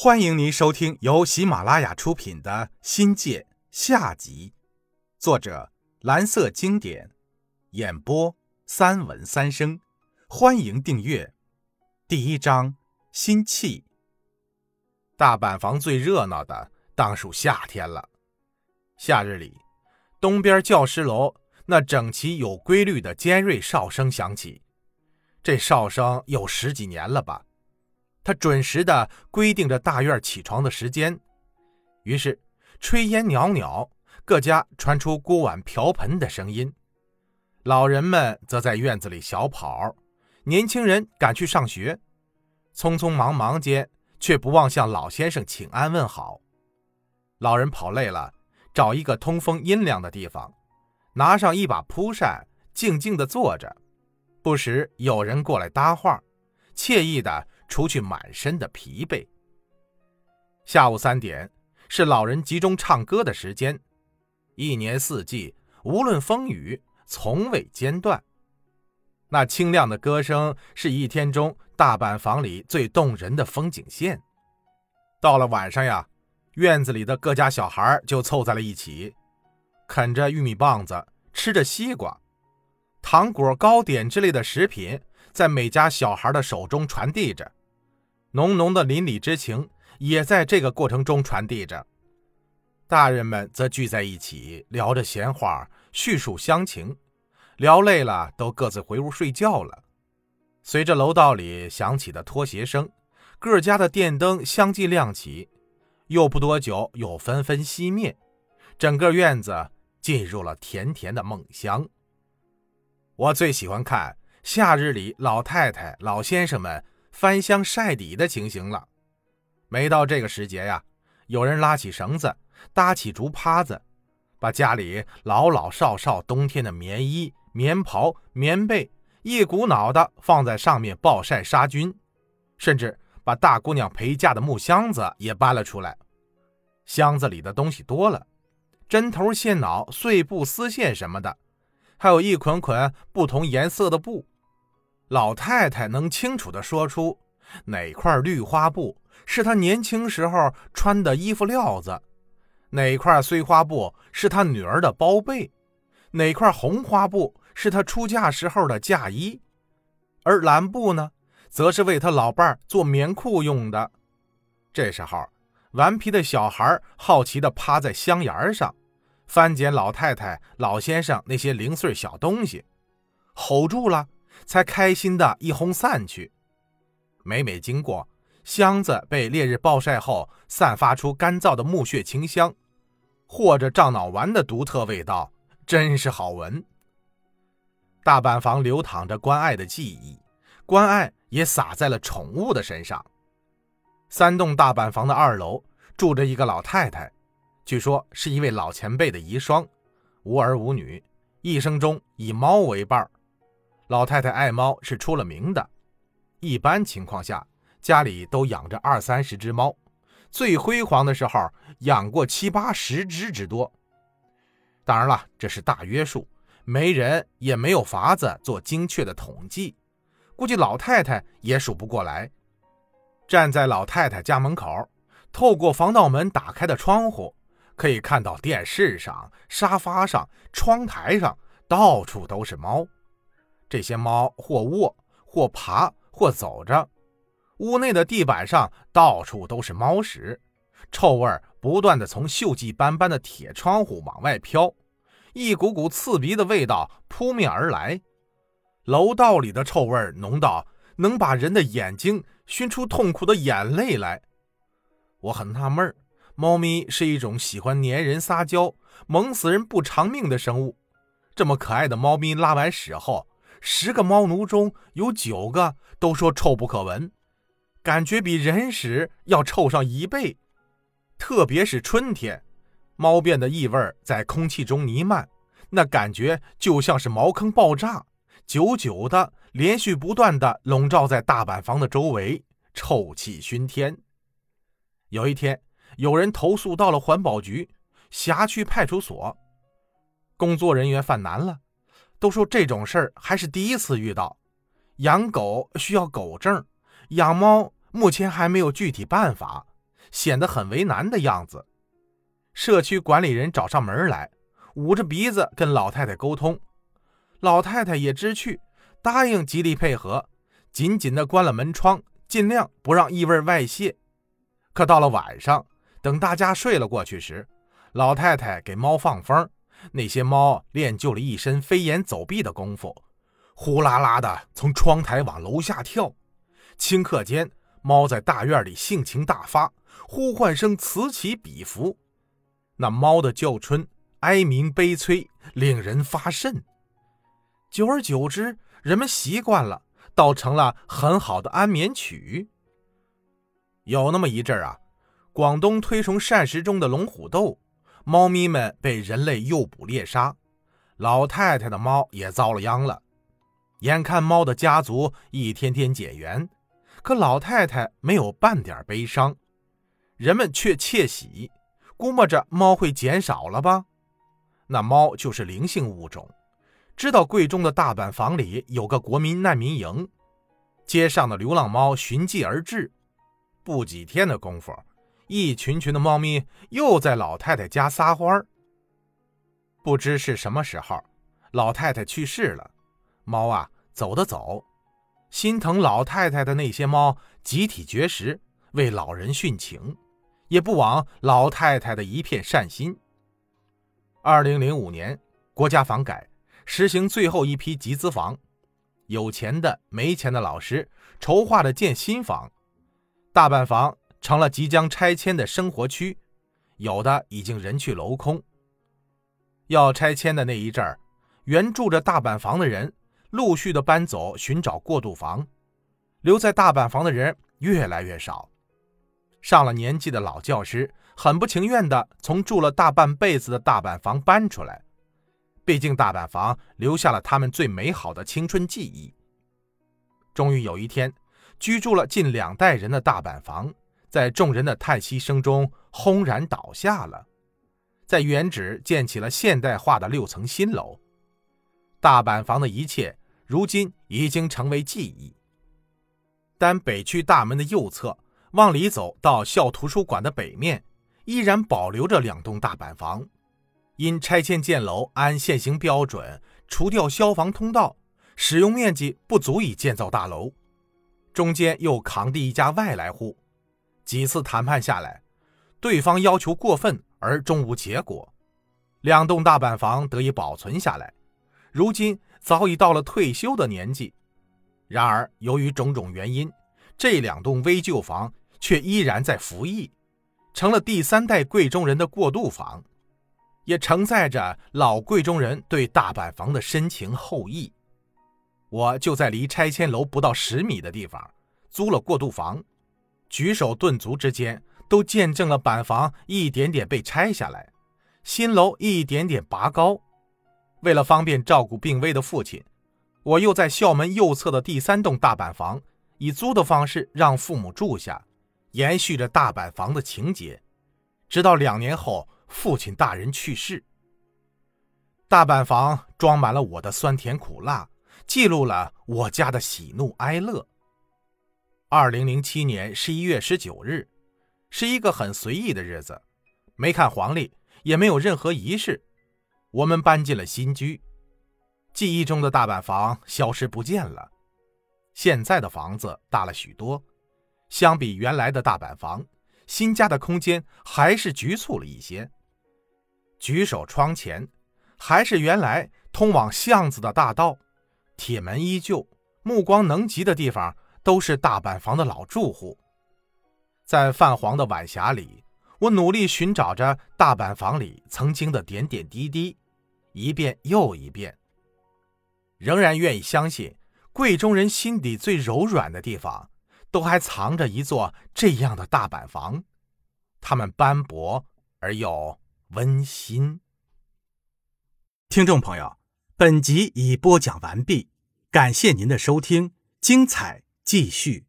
欢迎您收听由喜马拉雅出品的《新界》下集，作者蓝色经典，演播三文三生。欢迎订阅。第一章：心气。大板房最热闹的当属夏天了。夏日里，东边教师楼那整齐有规律的尖锐哨声响起，这哨声有十几年了吧？他准时的规定着大院起床的时间，于是炊烟袅袅，各家传出锅碗瓢盆的声音。老人们则在院子里小跑，年轻人赶去上学，匆匆忙忙间却不忘向老先生请安问好。老人跑累了，找一个通风阴凉的地方，拿上一把蒲扇，静静地坐着。不时有人过来搭话，惬意的。除去满身的疲惫。下午三点是老人集中唱歌的时间，一年四季，无论风雨，从未间断。那清亮的歌声是一天中大板房里最动人的风景线。到了晚上呀，院子里的各家小孩就凑在了一起，啃着玉米棒子，吃着西瓜、糖果、糕点之类的食品，在每家小孩的手中传递着。浓浓的邻里之情也在这个过程中传递着，大人们则聚在一起聊着闲话，叙述乡情，聊累了都各自回屋睡觉了。随着楼道里响起的拖鞋声，各家的电灯相继亮起，又不多久又纷纷熄灭，整个院子进入了甜甜的梦乡。我最喜欢看夏日里老太太、老先生们。翻箱晒底的情形了。每到这个时节呀，有人拉起绳子，搭起竹耙子，把家里老老少少冬天的棉衣、棉袍、棉被一股脑的放在上面暴晒杀菌，甚至把大姑娘陪嫁的木箱子也搬了出来。箱子里的东西多了，针头、线脑、碎布、丝线什么的，还有一捆捆不同颜色的布。老太太能清楚地说出哪块绿花布是她年轻时候穿的衣服料子，哪块碎花布是她女儿的包被，哪块红花布是她出嫁时候的嫁衣，而蓝布呢，则是为她老伴做棉裤用的。这时候，顽皮的小孩好奇地趴在香沿上，翻捡老太太、老先生那些零碎小东西，吼住了。才开心的一哄散去。每每经过箱子被烈日暴晒后，散发出干燥的木屑清香，或者樟脑丸的独特味道，真是好闻。大板房流淌着关爱的记忆，关爱也洒在了宠物的身上。三栋大板房的二楼住着一个老太太，据说是一位老前辈的遗孀，无儿无女，一生中以猫为伴儿。老太太爱猫是出了名的，一般情况下家里都养着二三十只猫，最辉煌的时候养过七八十只之多。当然了，这是大约数，没人也没有法子做精确的统计，估计老太太也数不过来。站在老太太家门口，透过防盗门打开的窗户，可以看到电视上、沙发上、窗台上到处都是猫。这些猫或卧，或爬，或走着。屋内的地板上到处都是猫屎，臭味不断的从锈迹斑斑的铁窗户往外飘，一股股刺鼻的味道扑面而来。楼道里的臭味浓到能把人的眼睛熏出痛苦的眼泪来。我很纳闷猫咪是一种喜欢粘人、撒娇、萌死人不偿命的生物。这么可爱的猫咪拉完屎后。十个猫奴中有九个都说臭不可闻，感觉比人屎要臭上一倍。特别是春天，猫便的异味在空气中弥漫，那感觉就像是茅坑爆炸，久久的、连续不断的笼罩在大板房的周围，臭气熏天。有一天，有人投诉到了环保局、辖区派出所，工作人员犯难了。都说这种事儿还是第一次遇到，养狗需要狗证，养猫目前还没有具体办法，显得很为难的样子。社区管理人找上门来，捂着鼻子跟老太太沟通。老太太也知趣，答应极力配合，紧紧地关了门窗，尽量不让异味外泄。可到了晚上，等大家睡了过去时，老太太给猫放风，那些猫练就了一身飞檐走壁的功夫，呼啦啦的从窗台往楼下跳。顷刻间，猫在大院里性情大发，呼唤声此起彼伏。那猫的叫春哀鸣悲催，令人发瘆。久而久之，人们习惯了，倒成了很好的安眠曲。有那么一阵啊，广东推崇膳食中的龙虎斗，猫咪们被人类诱捕猎杀，老太太的猫也遭了殃了。眼看猫的家族一天天减员，可老太太没有半点悲伤，人们却窃喜，估摸着猫会减少了吧？那猫就是灵性物种。知道贵中的大板房里有个国民难民营，街上的流浪猫寻迹而至，不几天的功夫，一群群的猫咪又在老太太家撒欢儿。不知是什么时候，老太太去世了，猫啊走的走，心疼老太太的那些猫集体绝食，为老人殉情，也不枉老太太的一片善心。二零零五年，国家房改。实行最后一批集资房，有钱的、没钱的老师筹划着建新房，大板房成了即将拆迁的生活区，有的已经人去楼空。要拆迁的那一阵儿，原住着大板房的人陆续的搬走，寻找过渡房，留在大板房的人越来越少。上了年纪的老教师很不情愿的从住了大半辈子的大板房搬出来。毕竟大板房留下了他们最美好的青春记忆。终于有一天，居住了近两代人的大板房，在众人的叹息声中轰然倒下了，在原址建起了现代化的六层新楼。大板房的一切，如今已经成为记忆。但北区大门的右侧，往里走到校图书馆的北面，依然保留着两栋大板房。因拆迁建楼按现行标准除掉消防通道，使用面积不足以建造大楼，中间又扛地一家外来户，几次谈判下来，对方要求过分而终无结果，两栋大板房得以保存下来，如今早已到了退休的年纪。然而由于种种原因，这两栋危旧房却依然在服役，成了第三代贵州人的过渡房。也承载着老贵中人对大板房的深情厚谊。我就在离拆迁楼不到十米的地方租了过渡房，举手顿足之间都见证了板房一点点被拆下来，新楼一点点拔高。为了方便照顾病危的父亲，我又在校门右侧的第三栋大板房以租的方式让父母住下，延续着大板房的情节，直到两年后。父亲大人去世，大板房装满了我的酸甜苦辣，记录了我家的喜怒哀乐。二零零七年十一月十九日，是一个很随意的日子，没看黄历，也没有任何仪式。我们搬进了新居，记忆中的大板房消失不见了。现在的房子大了许多，相比原来的大板房，新家的空间还是局促了一些。举手窗前，还是原来通往巷子的大道，铁门依旧，目光能及的地方都是大板房的老住户。在泛黄的晚霞里，我努力寻找着大板房里曾经的点点滴滴，一遍又一遍。仍然愿意相信，贵州人心底最柔软的地方，都还藏着一座这样的大板房。它们斑驳而又……温馨。听众朋友，本集已播讲完毕，感谢您的收听，精彩继续。